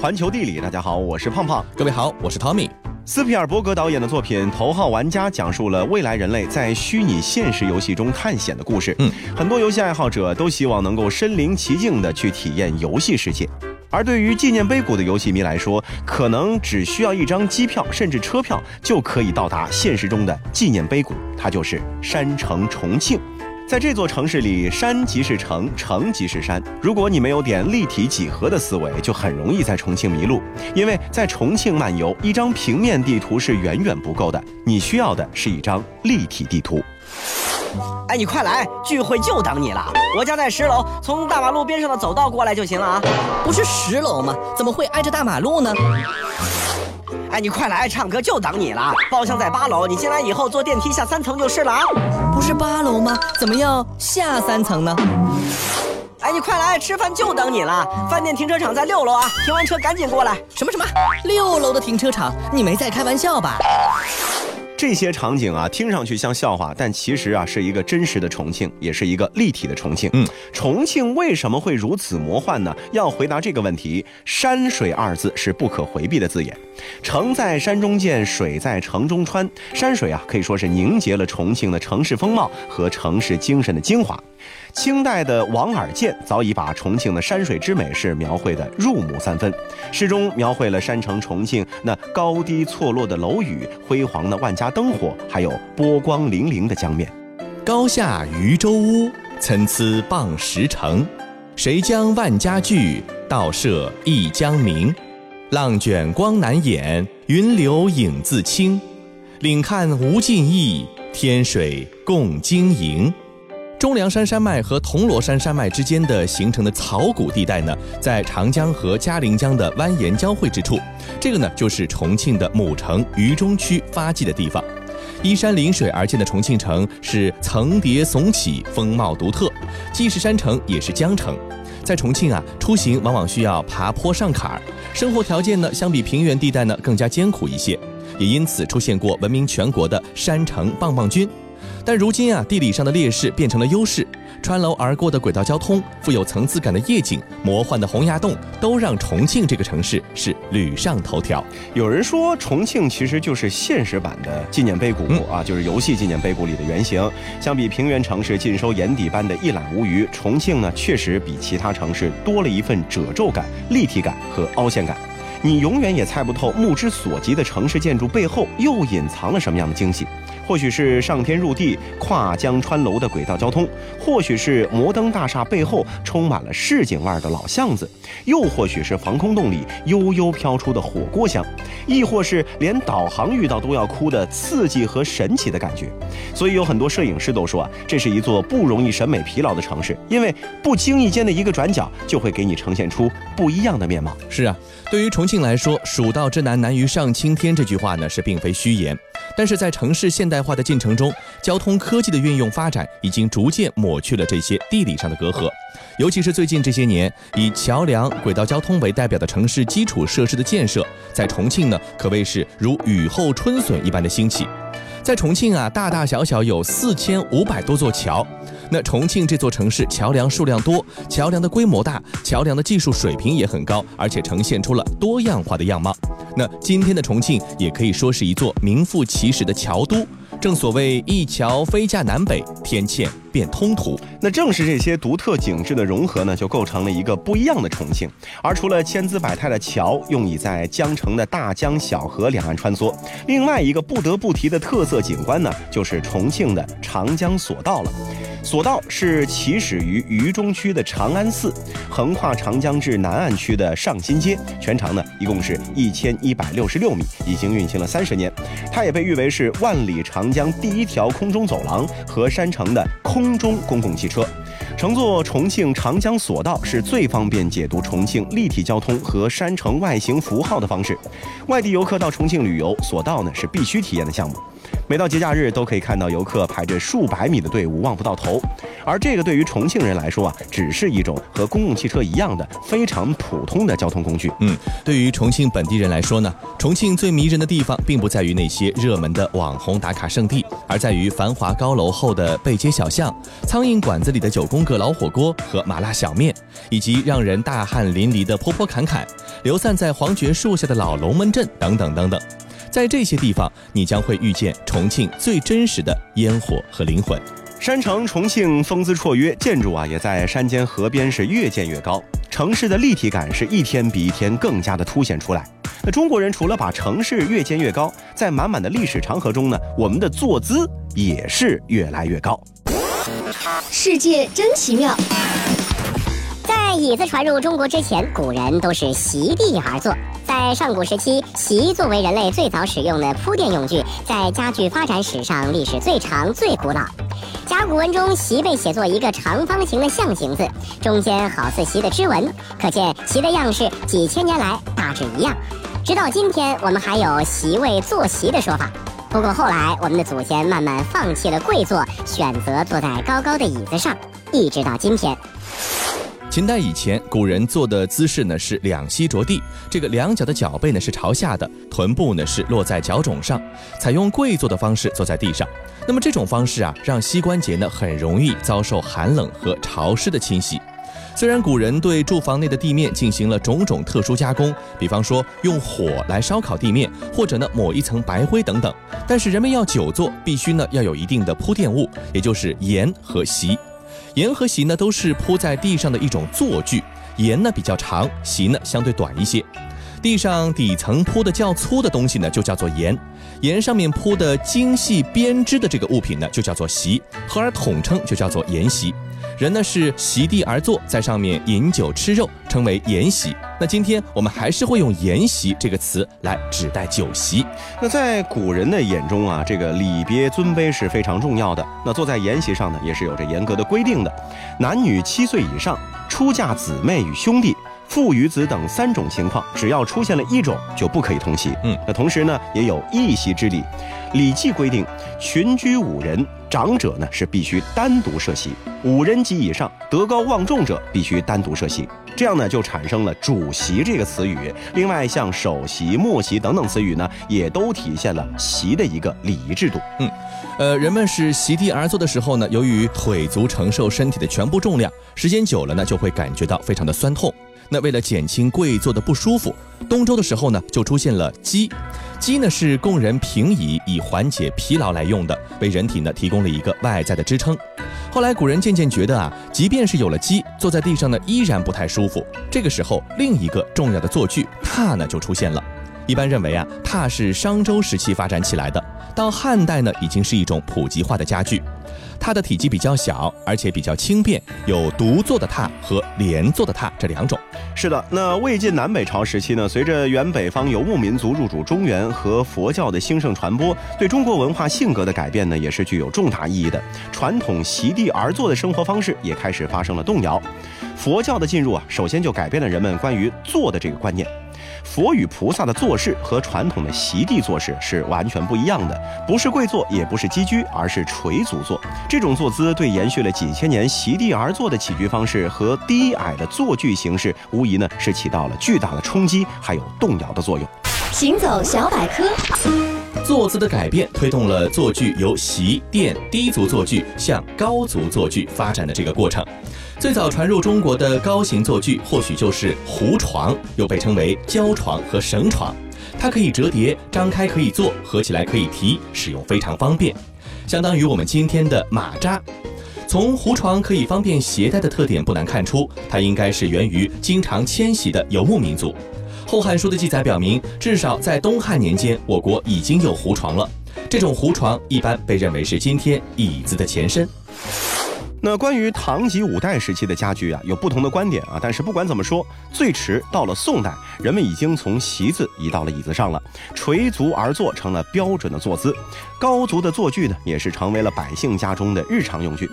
环球地理，大家好，我是胖胖。各位好，我是 Tommy。斯皮尔伯格导演的作品《头号玩家》讲述了未来人类在虚拟现实游戏中探险的故事。嗯，很多游戏爱好者都希望能够身临其境的去体验游戏世界。而对于纪念碑谷的游戏迷来说，可能只需要一张机票甚至车票就可以到达现实中的纪念碑谷，它就是山城重庆。在这座城市里，山即是城，城即是山。如果你没有点立体几何的思维，就很容易在重庆迷路。因为在重庆漫游，一张平面地图是远远不够的，你需要的是一张立体地图。哎，你快来，聚会就等你了。我家在十楼，从大马路边上的走道过来就行了啊。不是十楼吗？怎么会挨着大马路呢？哎，你快来，唱歌就等你了。包厢在八楼，你进来以后坐电梯下三层就是了啊。不是八楼吗？怎么要下三层呢？哎，你快来，吃饭就等你了。饭店停车场在六楼啊，停完车赶紧过来。什么什么？六楼的停车场？你没在开玩笑吧？这些场景啊，听上去像笑话，但其实啊，是一个真实的重庆，也是一个立体的重庆。嗯，重庆为什么会如此魔幻呢？要回答这个问题，山水二字是不可回避的字眼。城在山中建，水在城中穿。山水啊，可以说是凝结了重庆的城市风貌和城市精神的精华。清代的王尔健早已把重庆的山水之美是描绘的入木三分，诗中描绘了山城重庆那高低错落的楼宇、辉煌的万家灯火，还有波光粼粼的江面。高下渔舟屋，参差傍石城。谁将万家聚？倒射一江明。浪卷光难掩，云流影自清。岭看无尽意，天水共晶莹。中梁山山脉和铜锣山山脉之间的形成的草谷地带呢，在长江和嘉陵江的蜿蜒交汇之处，这个呢就是重庆的母城渝中区发迹的地方。依山临水而建的重庆城是层叠耸起，风貌独特，既是山城也是江城。在重庆啊，出行往往需要爬坡上坎儿，生活条件呢相比平原地带呢更加艰苦一些，也因此出现过闻名全国的山城棒棒军。但如今啊，地理上的劣势变成了优势，穿楼而过的轨道交通、富有层次感的夜景、魔幻的洪崖洞，都让重庆这个城市是屡上头条。有人说，重庆其实就是现实版的纪念碑谷、嗯、啊，就是游戏纪念碑谷里的原型。相比平原城市尽收眼底般的一览无余，重庆呢，确实比其他城市多了一份褶皱感、立体感和凹陷感。你永远也猜不透目之所及的城市建筑背后又隐藏了什么样的惊喜。或许是上天入地、跨江穿楼的轨道交通，或许是摩登大厦背后充满了市井味儿的老巷子，又或许是防空洞里悠悠飘出的火锅香，亦或是连导航遇到都要哭的刺激和神奇的感觉。所以有很多摄影师都说啊，这是一座不容易审美疲劳的城市，因为不经意间的一个转角就会给你呈现出不一样的面貌。是啊，对于重庆来说，“蜀道之难难于上青天”这句话呢是并非虚言。但是在城市现代化的进程中，交通科技的运用发展已经逐渐抹去了这些地理上的隔阂。尤其是最近这些年，以桥梁、轨道交通为代表的城市基础设施的建设，在重庆呢可谓是如雨后春笋一般的兴起。在重庆啊，大大小小有四千五百多座桥。那重庆这座城市桥梁数量多，桥梁的规模大，桥梁的技术水平也很高，而且呈现出了多样化的样貌。那今天的重庆也可以说是一座名副其实的桥都。正所谓一桥飞架南北，天堑变通途。那正是这些独特景致的融合呢，就构成了一个不一样的重庆。而除了千姿百态的桥，用以在江城的大江小河两岸穿梭，另外一个不得不提的特色景观呢，就是重庆的长江索道了。索道是起始于渝中区的长安寺，横跨长江至南岸区的上新街，全长呢一共是一千一百六十六米，已经运行了三十年。它也被誉为是万里长长江第一条空中走廊和山城的空中公共汽车。乘坐重庆长江索道是最方便解读重庆立体交通和山城外形符号的方式。外地游客到重庆旅游，索道呢是必须体验的项目。每到节假日，都可以看到游客排着数百米的队伍望不到头。而这个对于重庆人来说啊，只是一种和公共汽车一样的非常普通的交通工具。嗯，对于重庆本地人来说呢，重庆最迷人的地方，并不在于那些热门的网红打卡圣地，而在于繁华高楼后的背街小巷、苍蝇馆子里的九宫格老火锅和麻辣小面，以及让人大汗淋漓的坡坡坎坎。流散在黄桷树下的老龙门阵等等等等。在这些地方，你将会遇见重庆最真实的烟火和灵魂。山城重庆风姿绰约，建筑啊也在山间河边是越建越高，城市的立体感是一天比一天更加的凸显出来。那中国人除了把城市越建越高，在满满的历史长河中呢，我们的坐姿也是越来越高。世界真奇妙。在椅子传入中国之前，古人都是席地而坐。在上古时期，席作为人类最早使用的铺垫用具，在家具发展史上历史最长、最古老。甲骨文中，席被写作一个长方形的象形字，中间好似席的织纹，可见席的样式几千年来大致一样。直到今天，我们还有席位坐席的说法。不过后来，我们的祖先慢慢放弃了跪坐，选择坐在高高的椅子上，一直到今天。秦代以前，古人坐的姿势呢是两膝着地，这个两脚的脚背呢是朝下的，臀部呢是落在脚踵上，采用跪坐的方式坐在地上。那么这种方式啊，让膝关节呢很容易遭受寒冷和潮湿的侵袭。虽然古人对住房内的地面进行了种种特殊加工，比方说用火来烧烤地面，或者呢抹一层白灰等等，但是人们要久坐，必须呢要有一定的铺垫物，也就是檐和席。檐和席呢都是铺在地上的一种坐具，檐呢比较长，席呢相对短一些。地上底层铺的较粗的东西呢就叫做檐，檐上面铺的精细编织的这个物品呢就叫做席，合而统称就叫做筵席。人呢是席地而坐，在上面饮酒吃肉，称为筵席。那今天我们还是会用筵席这个词来指代酒席。那在古人的眼中啊，这个礼别尊卑是非常重要的。那坐在筵席上呢，也是有着严格的规定的。男女七岁以上、出嫁姊妹与兄弟、父与子等三种情况，只要出现了一种，就不可以同席。嗯，那同时呢，也有一席之礼。《礼记》规定，群居五人，长者呢是必须单独设席；五人及以上，德高望重者必须单独设席。这样呢，就产生了主席这个词语。另外，像首席、末席等等词语呢，也都体现了席的一个礼仪制度。嗯，呃，人们是席地而坐的时候呢，由于腿足承受身体的全部重量，时间久了呢，就会感觉到非常的酸痛。那为了减轻跪坐的不舒服，东周的时候呢，就出现了机。机呢是供人平移以缓解疲劳来用的，为人体呢提供了一个外在的支撑。后来古人渐渐觉得啊，即便是有了机，坐在地上呢依然不太舒服。这个时候，另一个重要的坐具榻呢就出现了。一般认为啊，榻是商周时期发展起来的，到汉代呢已经是一种普及化的家具。它的体积比较小，而且比较轻便，有独坐的榻和连坐的榻这两种。是的，那魏晋南北朝时期呢，随着原北方游牧民族入主中原和佛教的兴盛传播，对中国文化性格的改变呢，也是具有重大意义的。传统席地而坐的生活方式也开始发生了动摇。佛教的进入啊，首先就改变了人们关于坐的这个观念。佛与菩萨的坐式和传统的席地坐式是完全不一样的，不是跪坐，也不是积居，而是垂足坐。这种坐姿对延续了几千年席地而坐的起居方式和低矮的坐具形式，无疑呢是起到了巨大的冲击还有动摇的作用。行走小百科，坐姿的改变推动了坐具由席垫低足坐具向高足坐具发展的这个过程。最早传入中国的高型坐具，或许就是胡床，又被称为胶床和绳床。它可以折叠，张开可以坐，合起来可以提，使用非常方便，相当于我们今天的马扎。从胡床可以方便携带的特点不难看出，它应该是源于经常迁徙的游牧民族。《后汉书》的记载表明，至少在东汉年间，我国已经有胡床了。这种胡床一般被认为是今天椅子的前身。那关于唐及五代时期的家具啊，有不同的观点啊。但是不管怎么说，最迟到了宋代，人们已经从席子移到了椅子上了，垂足而坐成了标准的坐姿。高足的坐具呢，也是成为了百姓家中的日常用具。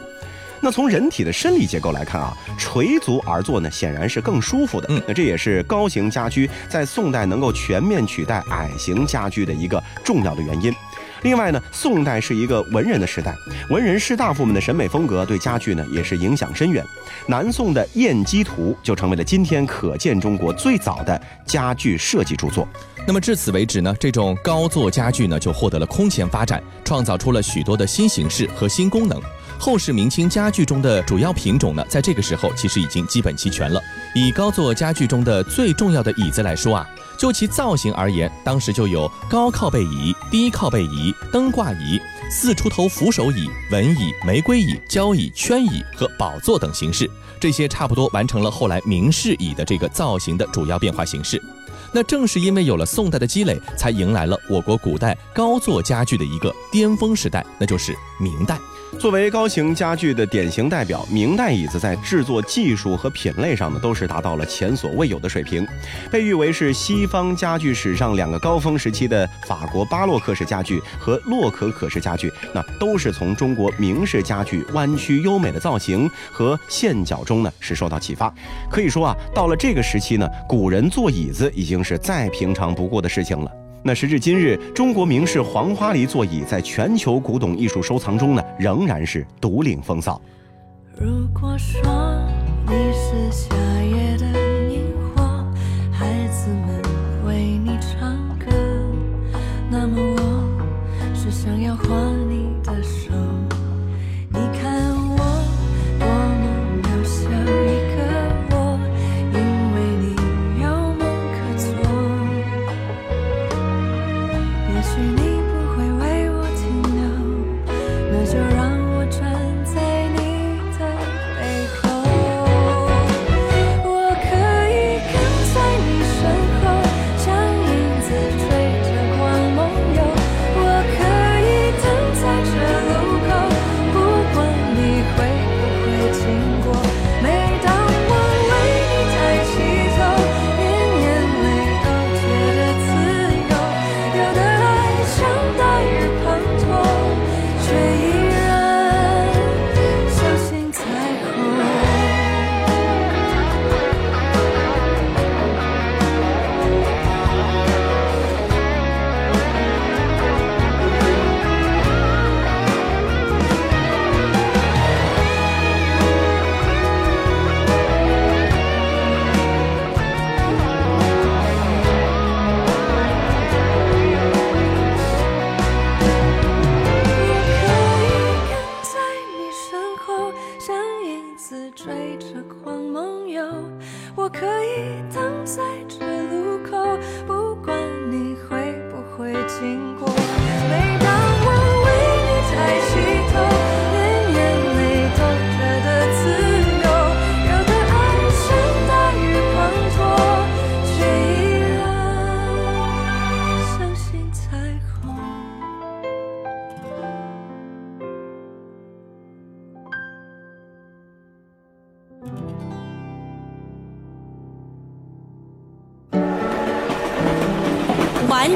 那从人体的生理结构来看啊，垂足而坐呢，显然是更舒服的。嗯，那这也是高型家居在宋代能够全面取代矮型家居的一个重要的原因。另外呢，宋代是一个文人的时代，文人士大夫们的审美风格对家具呢也是影响深远。南宋的《燕姬图》就成为了今天可见中国最早的家具设计著作。那么至此为止呢，这种高座家具呢就获得了空前发展，创造出了许多的新形式和新功能。后世明清家具中的主要品种呢，在这个时候其实已经基本齐全了，以高座家具中的最重要的椅子来说啊，就其造型而言，当时就有高靠背椅、低靠背椅、灯挂椅、四出头扶手椅、文椅、玫瑰椅、交椅、圈椅和宝座等形式。这些差不多完成了后来明式椅的这个造型的主要变化形式。那正是因为有了宋代的积累，才迎来了我国古代高座家具的一个巅峰时代，那就是明代。作为高型家具的典型代表，明代椅子在制作技术和品类上呢，都是达到了前所未有的水平，被誉为是西方家具史上两个高峰时期的法国巴洛克式家具和洛可可式家具，那都是从中国明式家具弯曲优美的造型和线脚中呢是受到启发。可以说啊，到了这个时期呢，古人坐椅子已经是再平常不过的事情了。那时至今日，中国名士黄花梨座椅在全球古董艺术收藏中呢，仍然是独领风骚。如果说你是夏夜的萤火，孩子们为你唱歌，那么我是想要画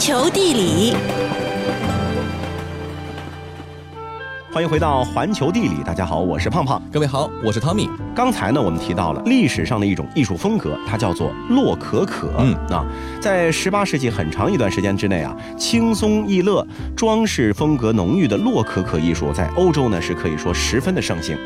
球地理，欢迎回到环球地理，大家好，我是胖胖。各位好，我是汤米。刚才呢，我们提到了历史上的一种艺术风格，它叫做洛可可。嗯啊，在十八世纪很长一段时间之内啊，轻松逸乐、装饰风格浓郁的洛可可艺术在欧洲呢是可以说十分的盛行。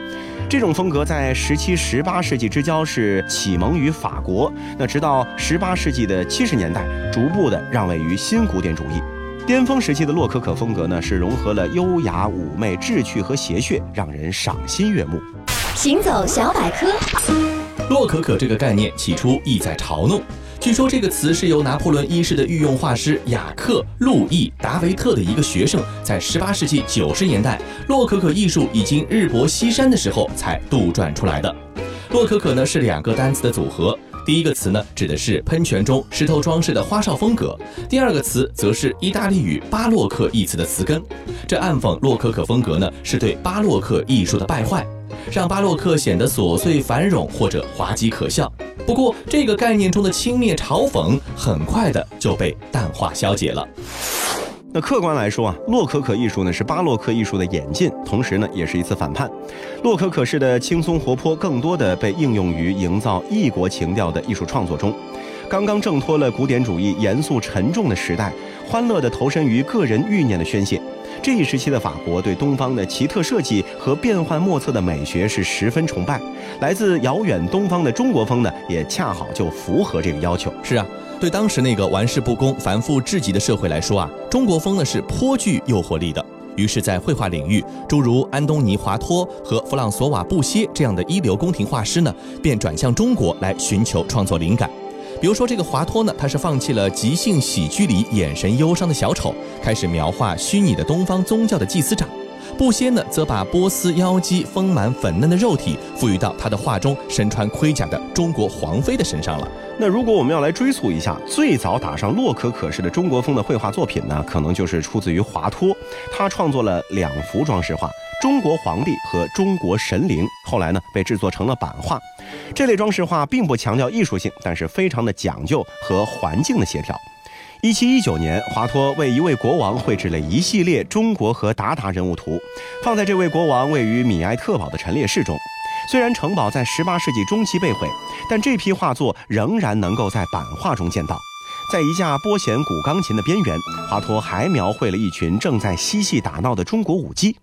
这种风格在十七、十八世纪之交是启蒙于法国，那直到十八世纪的七十年代，逐步的让位于新古典主义。巅峰时期的洛可可风格呢，是融合了优雅、妩媚、志趣和谐谑，让人赏心悦目。行走小百科，洛可可这个概念起初意在嘲弄。据说这个词是由拿破仑一世的御用画师雅克·路易·达维特的一个学生，在18世纪90年代洛可可艺术已经日薄西山的时候才杜撰出来的。洛可可呢是两个单词的组合，第一个词呢指的是喷泉中石头装饰的花哨风格，第二个词则是意大利语巴洛克一词的词根。这暗讽洛可可风格呢是对巴洛克艺术的败坏。让巴洛克显得琐碎繁冗或者滑稽可笑。不过，这个概念中的轻蔑嘲讽很快的就被淡化消解了。那客观来说啊，洛可可艺术呢是巴洛克艺术的演进，同时呢也是一次反叛。洛可可式的轻松活泼，更多的被应用于营造异国情调的艺术创作中。刚刚挣脱了古典主义严肃沉重的时代，欢乐地投身于个人欲念的宣泄。这一时期的法国对东方的奇特设计和变幻莫测的美学是十分崇拜，来自遥远东方的中国风呢，也恰好就符合这个要求。是啊，对当时那个玩世不恭、繁复至极的社会来说啊，中国风呢是颇具诱惑力的。于是，在绘画领域，诸如安东尼·华托和弗朗索瓦·布歇这样的一流宫廷画师呢，便转向中国来寻求创作灵感。比如说，这个华托呢，他是放弃了即兴喜剧里眼神忧伤的小丑，开始描画虚拟的东方宗教的祭司长。布歇呢，则把波斯妖姬丰满粉嫩的肉体赋予到他的画中身穿盔甲的中国皇妃的身上了。那如果我们要来追溯一下，最早打上洛可可式的中国风的绘画作品呢，可能就是出自于华托。他创作了两幅装饰画：中国皇帝和中国神灵。后来呢，被制作成了版画。这类装饰画并不强调艺术性，但是非常的讲究和环境的协调。一七一九年，华托为一位国王绘制了一系列中国和鞑靼人物图，放在这位国王位于米埃特堡的陈列室中。虽然城堡在十八世纪中期被毁，但这批画作仍然能够在版画中见到。在一架拨弦古钢琴的边缘，华托还描绘了一群正在嬉戏打闹的中国舞姬。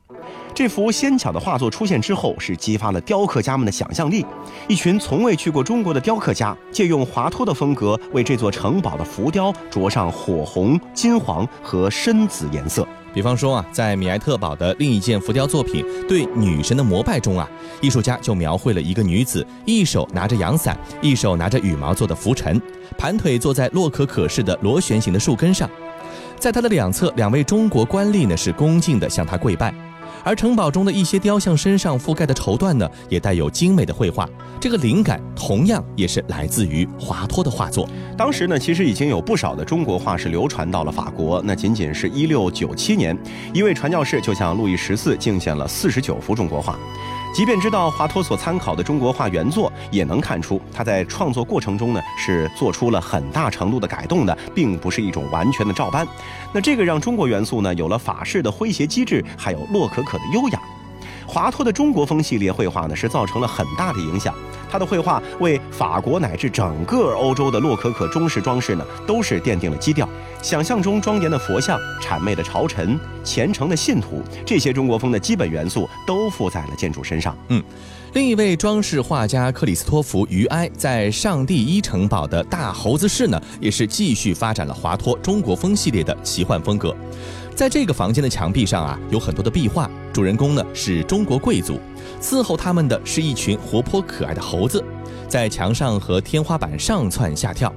这幅纤巧的画作出现之后，是激发了雕刻家们的想象力。一群从未去过中国的雕刻家，借用华托的风格，为这座城堡的浮雕着上火红、金黄和深紫颜色。比方说啊，在米埃特堡的另一件浮雕作品《对女神的膜拜》中啊，艺术家就描绘了一个女子，一手拿着阳伞，一手拿着羽毛做的拂尘，盘腿坐在洛可可式的螺旋形的树根上，在她的两侧，两位中国官吏呢是恭敬地向她跪拜。而城堡中的一些雕像身上覆盖的绸缎呢，也带有精美的绘画。这个灵感同样也是来自于华托的画作。当时呢，其实已经有不少的中国画是流传到了法国。那仅仅是一六九七年，一位传教士就向路易十四敬献了四十九幅中国画。即便知道华佗所参考的中国画原作，也能看出他在创作过程中呢是做出了很大程度的改动的，并不是一种完全的照搬。那这个让中国元素呢有了法式的诙谐机智，还有洛可可的优雅。华托的中国风系列绘画呢，是造成了很大的影响。他的绘画为法国乃至整个欧洲的洛可可中式装饰呢，都是奠定了基调。想象中庄严的佛像、谄媚的朝臣、虔诚的信徒，这些中国风的基本元素都附在了建筑身上。嗯，另一位装饰画家克里斯托弗·于埃在上帝一城堡的大猴子室呢，也是继续发展了华托中国风系列的奇幻风格。在这个房间的墙壁上啊，有很多的壁画，主人公呢是中国贵族，伺候他们的是一群活泼可爱的猴子，在墙上和天花板上窜下跳。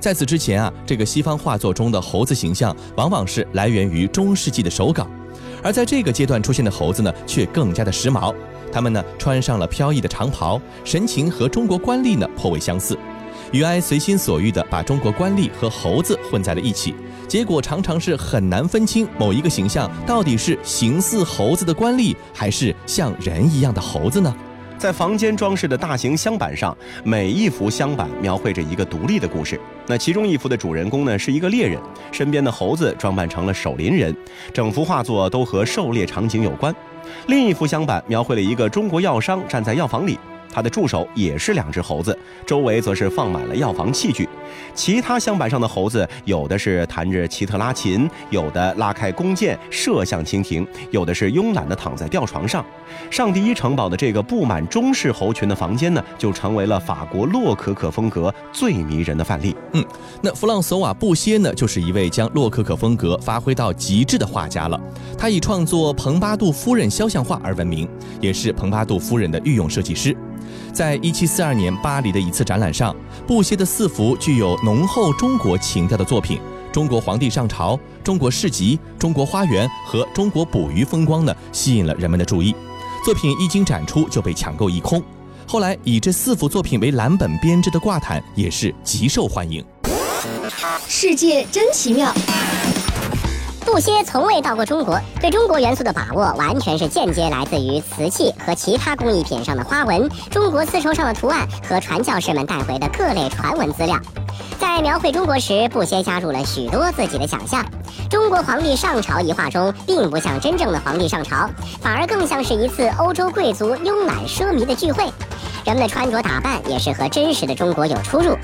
在此之前啊，这个西方画作中的猴子形象往往是来源于中世纪的手稿，而在这个阶段出现的猴子呢，却更加的时髦。他们呢穿上了飘逸的长袍，神情和中国官吏呢颇为相似。于埃随心所欲地把中国官吏和猴子混在了一起。结果常常是很难分清某一个形象到底是形似猴子的官吏，还是像人一样的猴子呢？在房间装饰的大型镶板上，每一幅镶板描绘着一个独立的故事。那其中一幅的主人公呢是一个猎人，身边的猴子装扮成了守林人，整幅画作都和狩猎场景有关。另一幅镶板描绘了一个中国药商站在药房里。他的助手也是两只猴子，周围则是放满了药房器具。其他镶板上的猴子，有的是弹着奇特拉琴，有的拉开弓箭射向蜻蜓，有的是慵懒地躺在吊床上。上第一城堡的这个布满中式猴群的房间呢，就成为了法国洛可可风格最迷人的范例。嗯，那弗朗索瓦·布歇呢，就是一位将洛可可风格发挥到极致的画家了。他以创作蓬巴杜夫人肖像画而闻名，也是蓬巴杜夫人的御用设计师。在一七四二年巴黎的一次展览上，布歇的四幅具有浓厚中国情调的作品《中国皇帝上朝》《中国市集》《中国花园》和《中国捕鱼风光》呢，吸引了人们的注意。作品一经展出就被抢购一空。后来以这四幅作品为蓝本编织的挂毯也是极受欢迎。世界真奇妙。布歇从未到过中国，对中国元素的把握完全是间接来自于瓷器和其他工艺品上的花纹、中国丝绸上的图案和传教士们带回的各类传闻资料。在描绘中国时，布歇加入了许多自己的想象。中国皇帝上朝一画中，并不像真正的皇帝上朝，反而更像是一次欧洲贵族慵懒奢靡的聚会。人们的穿着打扮也是和真实的中国有出入。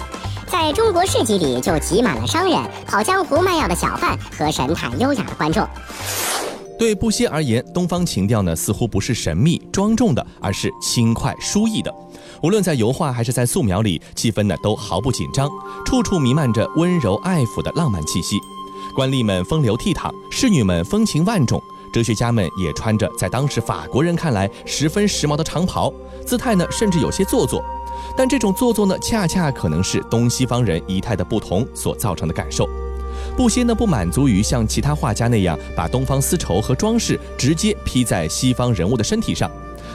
在中国市集里，就挤满了商人、跑江湖卖药的小贩和神态优雅的观众。对布歇而言，东方情调呢，似乎不是神秘庄重的，而是轻快舒逸的。无论在油画还是在素描里，气氛呢都毫不紧张，处处弥漫着温柔爱抚的浪漫气息。官吏们风流倜傥，侍女们风情万种，哲学家们也穿着在当时法国人看来十分时髦的长袍，姿态呢甚至有些做作。但这种做作呢，恰恰可能是东西方人仪态的不同所造成的感受。布歇呢不满足于像其他画家那样把东方丝绸和装饰直接披在西方人物的身体上，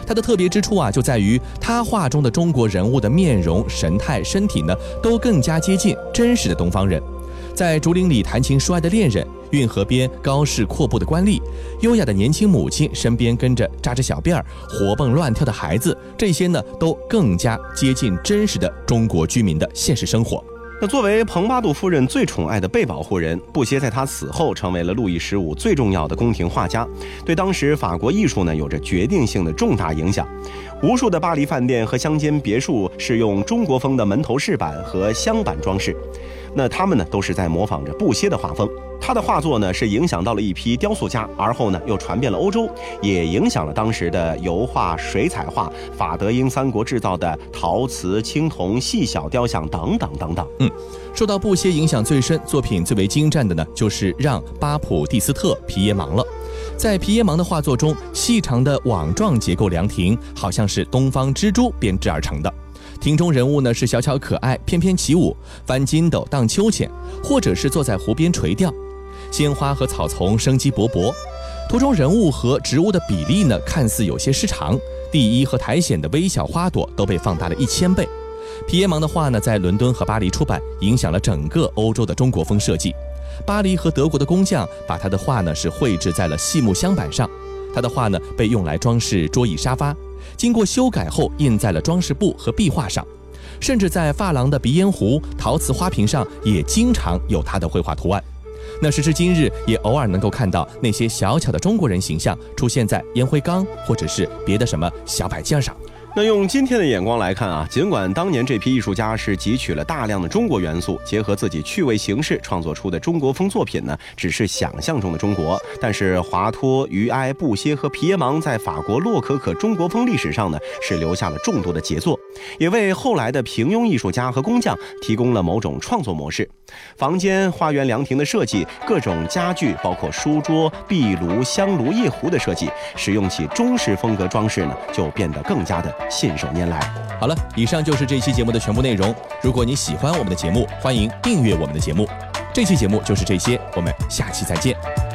他的特别之处啊就在于他画中的中国人物的面容、神态、身体呢都更加接近真实的东方人。在竹林里谈情说爱的恋人，运河边高士阔步的官吏，优雅的年轻母亲身边跟着扎着小辫儿、活蹦乱跳的孩子，这些呢都更加接近真实的中国居民的现实生活。那作为蓬巴杜夫人最宠爱的被保护人，布歇在他死后成为了路易十五最重要的宫廷画家，对当时法国艺术呢有着决定性的重大影响。无数的巴黎饭店和乡间别墅是用中国风的门头饰板和镶板装饰，那他们呢都是在模仿着布歇的画风。他的画作呢是影响到了一批雕塑家，而后呢又传遍了欧洲，也影响了当时的油画、水彩画、法德英三国制造的陶瓷、青铜、细小雕像等等等等。嗯，受到布歇影响最深、作品最为精湛的呢，就是让·巴普蒂斯特·皮耶芒了。在皮耶芒的画作中，细长的网状结构凉亭好像是东方蜘蛛编织而成的。庭中人物呢是小巧可爱、翩翩起舞、翻筋斗、荡秋千，或者是坐在湖边垂钓。鲜花和草丛生机勃勃，图中人物和植物的比例呢看似有些失常，第一和苔藓的微小花朵都被放大了一千倍。皮耶芒的画呢在伦敦和巴黎出版，影响了整个欧洲的中国风设计。巴黎和德国的工匠把他的画呢是绘制在了细木镶板上，他的画呢被用来装饰桌椅沙发，经过修改后印在了装饰布和壁画上，甚至在发廊的鼻烟壶、陶瓷花瓶上也经常有他的绘画图案。那时至今日，也偶尔能够看到那些小巧的中国人形象出现在烟灰缸或者是别的什么小摆件上。那用今天的眼光来看啊，尽管当年这批艺术家是汲取了大量的中国元素，结合自己趣味形式创作出的中国风作品呢，只是想象中的中国。但是华托、于埃、布歇和皮耶芒在法国洛可可中国风历史上呢，是留下了众多的杰作，也为后来的平庸艺术家和工匠提供了某种创作模式。房间、花园、凉亭的设计，各种家具，包括书桌、壁炉、香炉、夜壶的设计，使用起中式风格装饰呢，就变得更加的信手拈来。好了，以上就是这期节目的全部内容。如果你喜欢我们的节目，欢迎订阅我们的节目。这期节目就是这些，我们下期再见。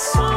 so